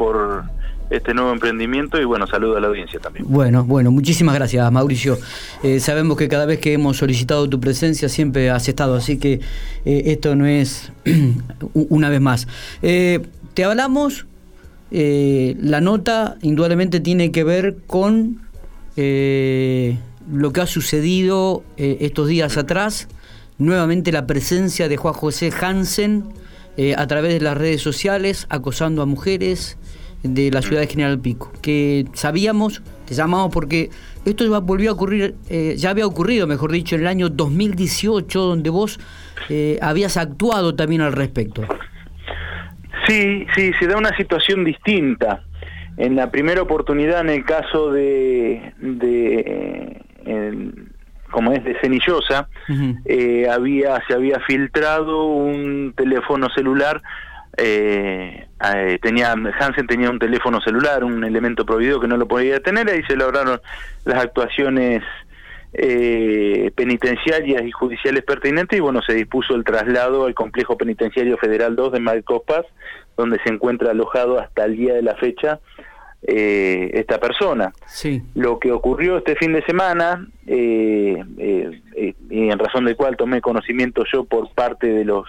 por este nuevo emprendimiento y bueno, saludo a la audiencia también. Bueno, bueno, muchísimas gracias Mauricio. Eh, sabemos que cada vez que hemos solicitado tu presencia siempre has estado, así que eh, esto no es una vez más. Eh, te hablamos, la nota indudablemente tiene que ver con lo que ha sucedido estos días atrás, nuevamente la presencia de Juan José Hansen a través de las redes sociales, acosando a mujeres, de la ciudad de General Pico, que sabíamos, te llamamos porque esto volvió a ocurrir, eh, ya había ocurrido, mejor dicho, en el año 2018, donde vos eh, habías actuado también al respecto. Sí, sí, se da una situación distinta. En la primera oportunidad, en el caso de, de como es de Cenillosa, eh, había, se había filtrado un teléfono celular eh, eh, tenía Hansen tenía un teléfono celular, un elemento prohibido que no lo podía tener, ahí se lograron las actuaciones eh, penitenciarias y judiciales pertinentes y bueno, se dispuso el traslado al complejo penitenciario federal 2 de Marcos Paz, donde se encuentra alojado hasta el día de la fecha eh, esta persona. Sí. Lo que ocurrió este fin de semana, eh, y en razón del cual tomé conocimiento yo por parte de los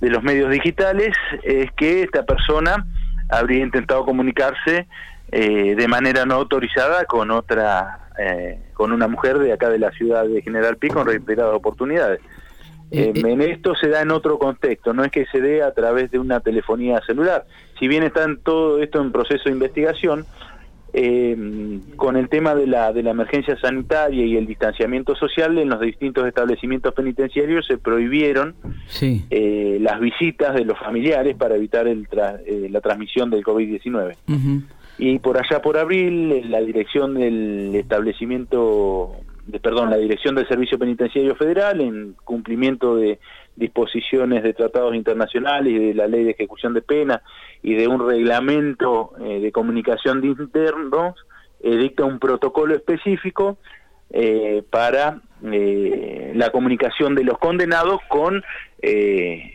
de los medios digitales es que esta persona habría intentado comunicarse eh, de manera no autorizada con otra, eh, con una mujer de acá de la ciudad de General Pico en reiteradas oportunidades. Eh, en esto se da en otro contexto, no es que se dé a través de una telefonía celular. Si bien está en todo esto en proceso de investigación, eh, con el tema de la, de la emergencia sanitaria y el distanciamiento social en los distintos establecimientos penitenciarios se prohibieron eh, las visitas de los familiares para evitar el eh, la transmisión del COVID-19. Y por allá por abril, la dirección del establecimiento, perdón, la dirección del Servicio Penitenciario Federal, en cumplimiento de disposiciones de tratados internacionales y de la ley de ejecución de pena y de un reglamento eh, de comunicación de internos, eh, dicta un protocolo específico eh, para la comunicación de los condenados con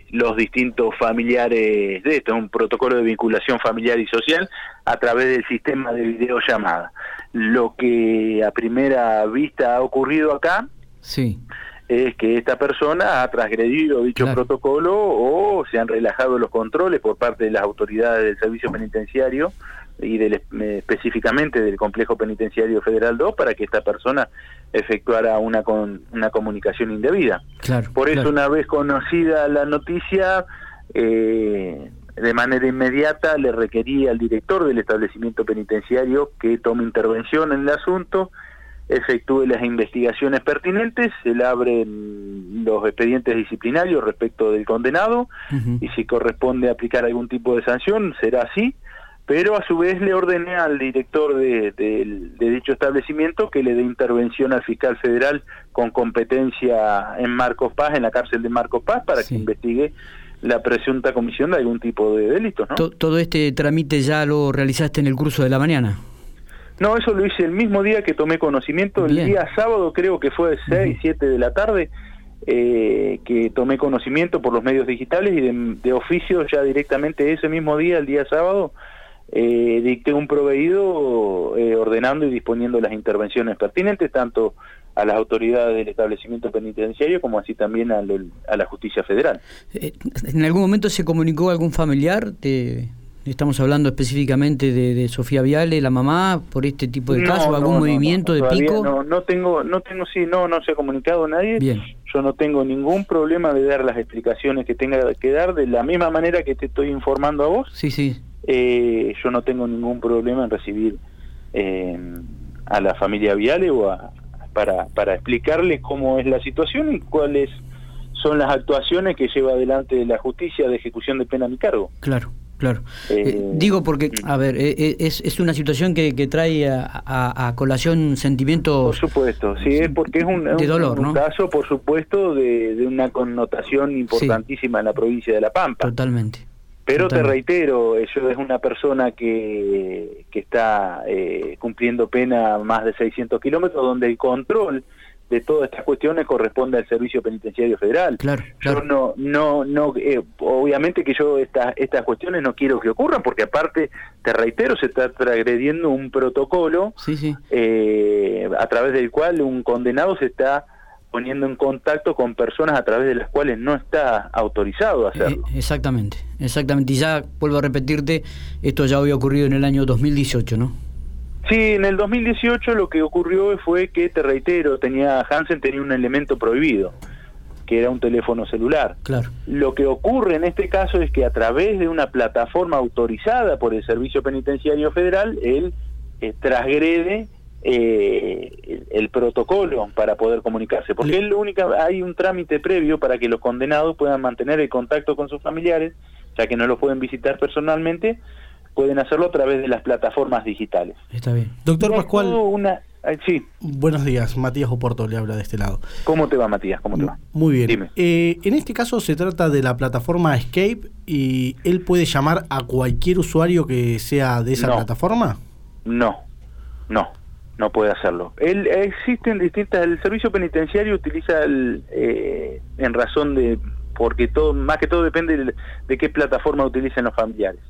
los distintos familiares de esto, un protocolo de vinculación familiar y social a través del sistema de videollamada. Lo que a primera vista ha ocurrido acá sí es que esta persona ha transgredido dicho protocolo o se han relajado los controles por parte de las autoridades del servicio penitenciario y del, eh, específicamente del complejo penitenciario federal 2 para que esta persona efectuara una con, una comunicación indebida. por eso una vez conocida la noticia eh, de manera inmediata le requería al director del establecimiento penitenciario que tome intervención en el asunto efectúe las investigaciones pertinentes, se le abren los expedientes disciplinarios respecto del condenado y si corresponde aplicar algún tipo de sanción será así, pero a su vez le ordené al director de, dicho establecimiento que le dé intervención al fiscal federal con competencia en Marcos Paz, en la cárcel de Marcos Paz, para que investigue la presunta comisión de algún tipo de delitos. ¿no? ¿Todo este trámite ya lo realizaste en el curso de la mañana? No, eso lo hice el mismo día que tomé conocimiento, el día sábado creo que fue 6, 7 de la tarde, eh, que tomé conocimiento por los medios digitales y de, oficio ya directamente ese mismo día, el día sábado, eh, dicté un proveído eh, ordenando y disponiendo las intervenciones pertinentes tanto a las autoridades del establecimiento penitenciario como así también a, a la justicia federal. ¿En algún momento se comunicó algún familiar de, Estamos hablando específicamente de, Sofía Viale, la mamá, por este tipo de casos, algún movimiento de pico. No, no tengo, no tengo, sí, no, no se ha comunicado nadie. Bien. Yo no tengo ningún problema de dar las explicaciones que tenga que dar de la misma manera que te estoy informando a vos. Sí, sí. Eh, yo no tengo ningún problema en recibir eh, a la familia Viale o para, para explicarle cómo es la situación y cuáles son las actuaciones que lleva adelante la justicia de ejecución de pena a mi cargo. Claro. Claro. Eh, eh, digo porque, a ver, eh, es, es una situación que, trae a, colación sentimientos... Por supuesto, sí, es porque es un, de dolor, un, caso, por supuesto, de, una connotación importantísima en la provincia de La Pampa. Totalmente. Pero te reitero, eso es una persona que, que está cumpliendo pena más de 600 kilómetros, donde el control de todas estas cuestiones corresponde al Servicio Penitenciario Federal. Claro, Yo no, no, no, eh, obviamente que yo estas estas cuestiones no quiero que ocurran, porque aparte, te reitero, se está transgrediendo un protocolo sí, sí. Eh, a través del cual un condenado se está poniendo en contacto con personas a través de las cuales no está autorizado a hacerlo. Eh, exactamente, exactamente. Y ya vuelvo a repetirte, esto ya había ocurrido en el año 2018, ¿no? Sí, en el 2018 lo que ocurrió fue que, te reitero, tenía Hansen tenía un elemento prohibido, que era un teléfono celular. Claro. Lo que ocurre en este caso es que a través de una plataforma autorizada por el Servicio Penitenciario Federal, él eh, transgrede eh, el, el, protocolo para poder comunicarse, porque es única, hay un trámite previo para que los condenados puedan mantener el contacto con sus familiares, ya que no los pueden visitar personalmente, pueden hacerlo a través de las plataformas digitales. Está bien. Doctor Pascual, Una, sí, buenos días. Matías Oporto le habla de este lado. ¿cómo te va Matías? ¿Cómo te va? Muy bien. Dime. Eh, en este caso se trata de la plataforma Escape y él puede llamar a cualquier usuario que sea de esa No. plataforma. No, no, no puede hacerlo. Él, existen distintas, el servicio penitenciario utiliza el, eh, en razón de, porque todo, más que todo depende de, de qué plataforma utilicen los familiares.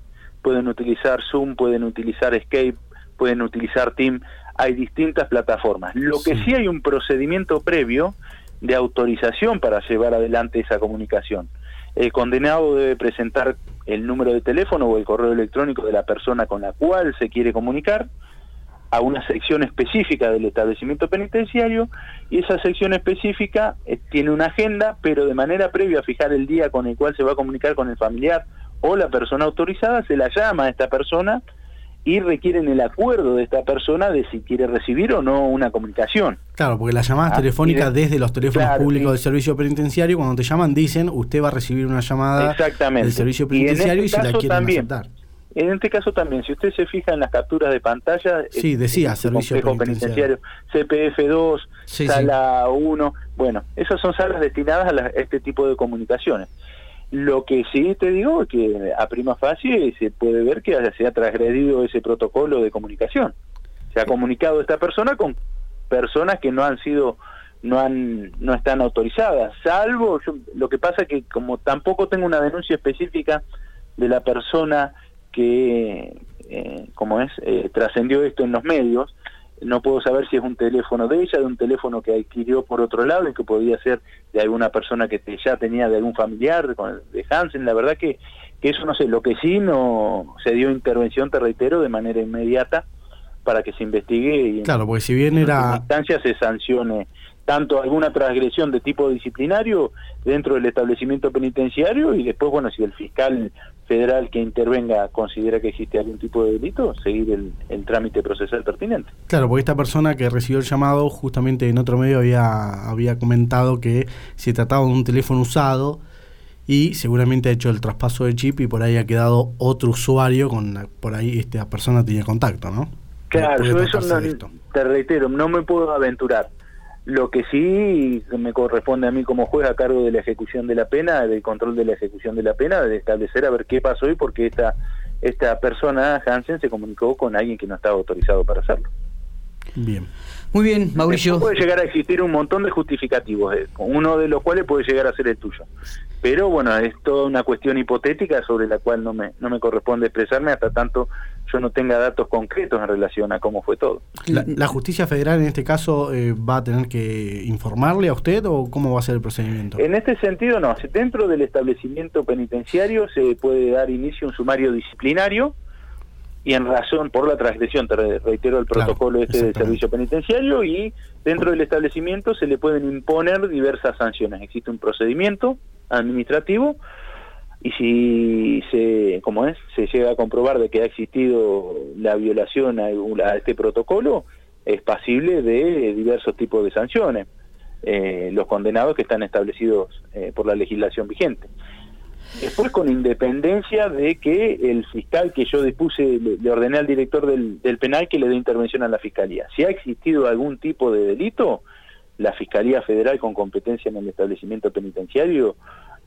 Pueden utilizar Zoom, pueden utilizar Escape, pueden utilizar Team, hay distintas plataformas. Lo que Sí. sí hay un procedimiento previo de autorización para llevar adelante esa comunicación. El condenado debe presentar el número de teléfono o el correo electrónico de la persona con la cual se quiere comunicar a una sección específica del establecimiento penitenciario y esa sección específica eh, tiene una agenda, pero de manera previa a fijar el día con el cual se va a comunicar con el familiar o la persona autorizada, se la llama a esta persona y requieren el acuerdo de esta persona de si quiere recibir o no una comunicación. Claro, porque las llamadas Ah, telefónicas de- desde los teléfonos Claro, públicos y- del servicio penitenciario, cuando te llaman, dicen usted va a recibir una llamada Exactamente. del servicio Y en penitenciario y, este si la caso quieren también. aceptar. En este caso también, si usted se fija en las capturas de pantalla, Sí, el- decía el servicio complejo penitenciario. CPF2, Sí, sala 1, bueno, esas son salas destinadas a, la- a este tipo de comunicaciones. Lo que sí te digo es que a prima facie se puede ver que se ha transgredido ese protocolo de comunicación. Se ha comunicado esta persona con personas que no han sido no han no están autorizadas, salvo yo- lo que pasa que como tampoco tengo una denuncia específica de la persona que eh, como es eh, trascendió esto en los medios, no puedo saber si es un teléfono de ella, de un teléfono que adquirió por otro lado y que podía ser de alguna persona que te- ya tenía de algún familiar, de Hansen, la verdad que, que eso no sé, lo que sí no se dio intervención, te reitero, de manera inmediata para que se investigue y Claro, porque si bien era instancia se sancione tanto alguna transgresión de tipo disciplinario dentro del establecimiento penitenciario y después, bueno, si el fiscal federal que intervenga considera que existe algún tipo de delito, seguir el, el trámite procesal pertinente. Claro, porque esta persona que recibió el llamado, justamente en otro medio había, había comentado que se trataba de un teléfono usado y seguramente ha hecho el traspaso de chip y por ahí ha quedado otro usuario con la- por ahí esta persona tenía contacto, ¿no? Claro, yo eso no, te reitero, no me puedo aventurar. Lo que sí me corresponde a mí como juez a cargo de la ejecución de la pena, del control de la ejecución de la pena, de establecer a ver qué pasó y por qué esta, esta persona, Hansen, se comunicó con alguien que no estaba autorizado para hacerlo. Bien. Muy bien, Mauricio. Después puede llegar a existir un montón de justificativos, eh, uno de los cuales puede llegar a ser el tuyo. Pero bueno, es toda una cuestión hipotética sobre la cual no me, no me corresponde expresarme hasta tanto yo no tenga datos concretos en relación a cómo fue todo. La, la justicia federal en este caso eh, va a tener que informarle a usted o cómo va a ser el procedimiento? En este sentido, no. Dentro del establecimiento penitenciario se puede dar inicio a un sumario disciplinario y en razón por la transgresión, te re- reitero el Claro, protocolo este del servicio penitenciario y dentro del establecimiento se le pueden imponer diversas sanciones. Existe un procedimiento administrativo y si se, como es, se llega a comprobar de que ha existido la violación a, este protocolo, es pasible de diversos tipos de sanciones. eh, los condenados que están establecidos eh, por la legislación vigente. Después, con independencia de que el fiscal que yo dispuse, le, ordené al director del penal que le dé intervención a la fiscalía. Si ha existido algún tipo de delito, la Fiscalía Federal con competencia en el establecimiento penitenciario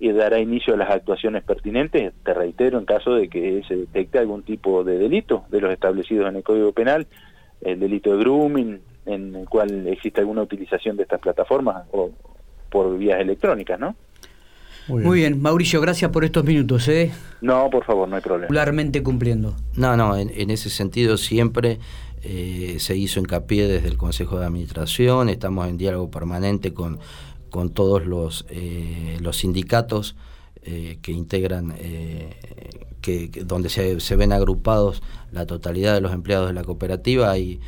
y dará inicio a las actuaciones pertinentes, te reitero, en caso de que se detecte algún tipo de delito de los establecidos en el Código Penal, el delito de grooming, en el cual existe alguna utilización de estas plataformas o por vías electrónicas, ¿no? Muy bien. Mauricio, gracias por estos minutos. ¿eh? No, por favor, no hay problema. Regularmente cumpliendo. No, no, en, ese sentido siempre eh, se hizo hincapié desde el Consejo de Administración, estamos en diálogo permanente con, con todos los, eh, los sindicatos eh, que integran, que, donde se, se, ven agrupados la totalidad de los empleados de la cooperativa. Hay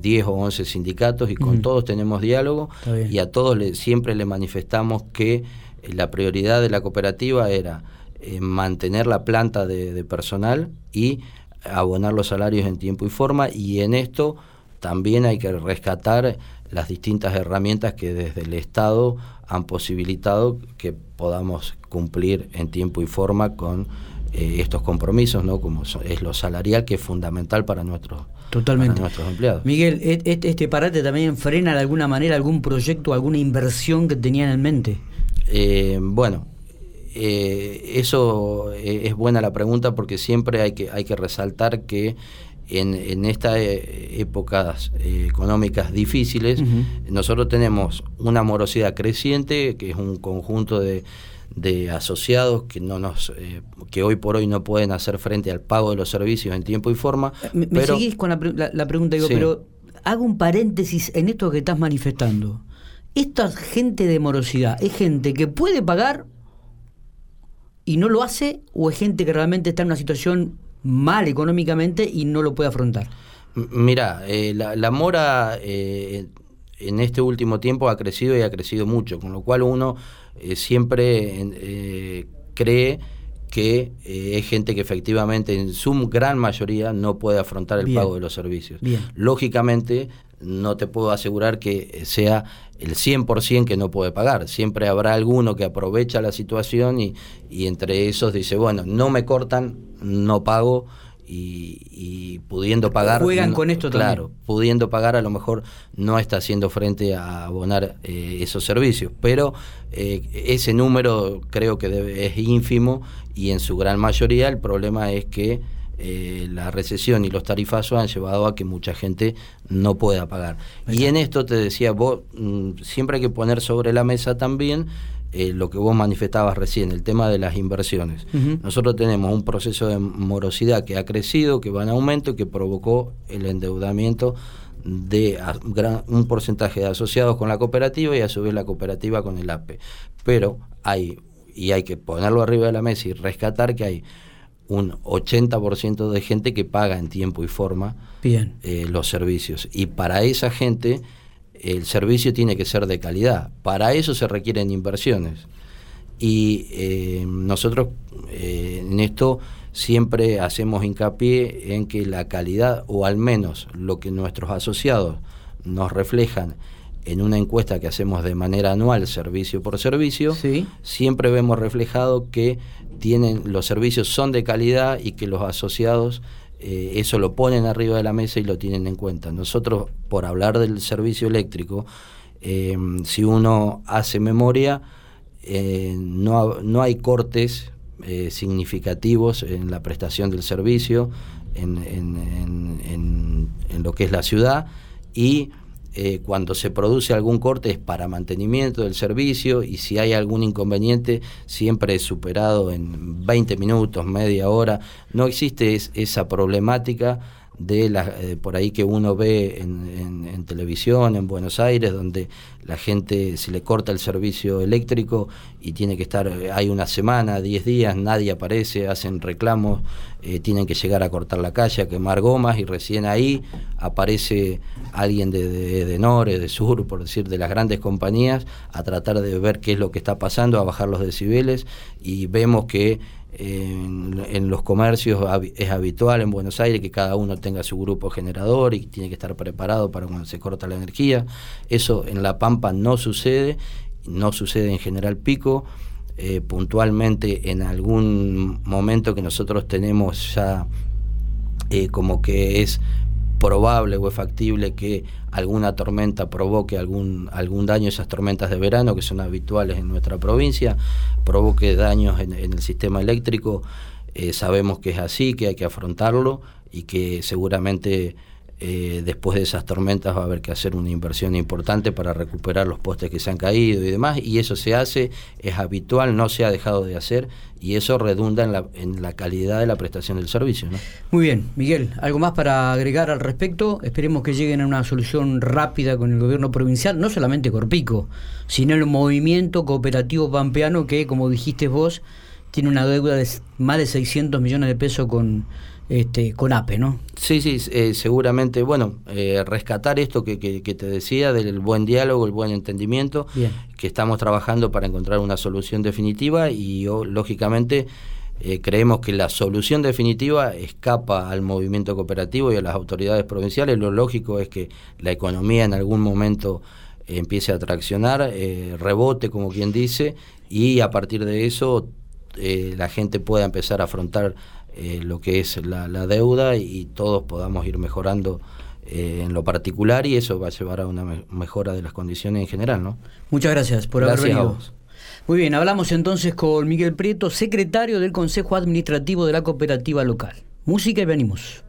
10 o 11 sindicatos y con todos tenemos diálogo y a todos le, siempre le manifestamos que la prioridad de la cooperativa era eh, mantener la planta de, personal y abonar los salarios en tiempo y forma. Y en esto también hay que rescatar las distintas herramientas que desde el Estado han posibilitado que podamos cumplir en tiempo y forma con eh, estos compromisos, ¿no? como es lo salarial que es fundamental para nuestros, Totalmente. nuestros empleados. Miguel, ¿este parate también frena de alguna manera algún proyecto, alguna inversión que tenían en mente? Eh, bueno, eh, eso es buena la pregunta porque siempre hay que, hay que resaltar que en, en estas épocas económicas difíciles nosotros tenemos una morosidad creciente, que es un conjunto de, de asociados que no nos que hoy por hoy no pueden hacer frente al pago de los servicios en tiempo y forma. Me, seguís con la, pregunta, digo, pero hago un paréntesis en esto que estás manifestando esta gente de morosidad es gente que puede pagar y no lo hace o es gente que realmente está en una situación mal económicamente y no lo puede afrontar? Mira, eh, la, mora eh, en este último tiempo ha crecido y ha crecido mucho, con lo cual uno eh, siempre cree que es gente que efectivamente en su gran mayoría no puede afrontar el pago de los servicios. Lógicamente, no te puedo asegurar que sea el 100% que no puede pagar. Siempre habrá alguno que aprovecha la situación y, y entre esos dice, bueno, no me cortan, no pago y, pudiendo pagar... Juegan con esto Claro, pudiendo pagar a lo mejor no está haciendo frente a abonar eh, esos servicios, pero eh, ese número creo que debe, es ínfimo y en su gran mayoría el problema es que eh, la recesión y los tarifazos han llevado a que mucha gente no pueda pagar. Y en esto te decía, vos mm, siempre hay que poner sobre la mesa también eh, lo que vos manifestabas recién, el tema de las inversiones. Nosotros tenemos un proceso de morosidad que ha crecido, que va en aumento y que provocó el endeudamiento de un porcentaje de asociados con la cooperativa y a su vez la cooperativa con el APE. Pero hay, y hay que ponerlo arriba de la mesa y rescatar que hay un 80% de gente que paga en tiempo y forma eh, los servicios. Y para esa gente el servicio tiene que ser de calidad. Para eso se requieren inversiones. Y eh, nosotros eh, en esto siempre hacemos hincapié en que la calidad, o al menos lo que nuestros asociados nos reflejan en una encuesta que hacemos de manera anual, servicio por servicio, siempre vemos reflejado que tienen los servicios son de calidad y que los asociados eh, eso lo ponen arriba de la mesa y lo tienen en cuenta. Nosotros, por hablar del servicio eléctrico, eh, si uno hace memoria, eh, no, no, hay cortes significativos en la prestación del servicio en, en, en lo que es la ciudad y eh, cuando se produce algún corte es para mantenimiento del servicio y si hay algún inconveniente siempre es superado en 20 minutos, media hora. No existe esa problemática de la, eh, por ahí que uno ve en, en, televisión en Buenos Aires, donde la gente se le corta el servicio eléctrico y tiene que estar, eh, hay una semana, 10 días, nadie aparece, hacen reclamos, eh, tienen que llegar a cortar la calle, a quemar gomas y recién ahí aparece alguien de, de, de Nore, de Sur, por decir, de las grandes compañías, a tratar de ver qué es lo que está pasando, a bajar los decibeles y vemos que en, los comercios es habitual en Buenos Aires que cada uno tenga su grupo generador y tiene que estar preparado para cuando se corta la energía. Eso en La Pampa no sucede, no sucede en General Pico. Eh, puntualmente en algún momento que nosotros tenemos ya eh, como que es probable o es factible que alguna tormenta provoque algún, algún daño, esas tormentas de verano que son habituales en nuestra provincia, provoque daños en, el sistema eléctrico. Eh, sabemos que es así, que hay que afrontarlo y que seguramente eh, después de esas tormentas va a haber que hacer una inversión importante para recuperar los postes que se han caído y demás, y eso se hace, es habitual, no se ha dejado de hacer, y eso redunda en la, en la calidad de la prestación del servicio. Muy bien, Miguel, ¿algo más para agregar al respecto? Esperemos que lleguen a una solución rápida con el gobierno provincial, no solamente Corpico, sino el movimiento cooperativo pampeano que, como dijiste vos, tiene una deuda de más de 600 millones de pesos con este, con APE, ¿no? Sí, sí, eh, seguramente, bueno, eh, rescatar esto que, que, te decía del buen diálogo, el buen entendimiento, que estamos trabajando para encontrar una solución definitiva y lógicamente eh, creemos que la solución definitiva escapa al movimiento cooperativo y a las autoridades provinciales. Lo lógico es que la economía en algún momento empiece a traccionar, rebote, como quien dice, y a partir de eso la gente pueda empezar a afrontar eh, lo que es la, deuda y todos podamos ir mejorando eh, en lo particular y eso va a llevar a una mejora de las condiciones en general. ¿no? Muchas gracias por haber venido. Muy bien, hablamos entonces con Miguel Prieto, secretario del Consejo Administrativo de la Cooperativa Local. Música y venimos.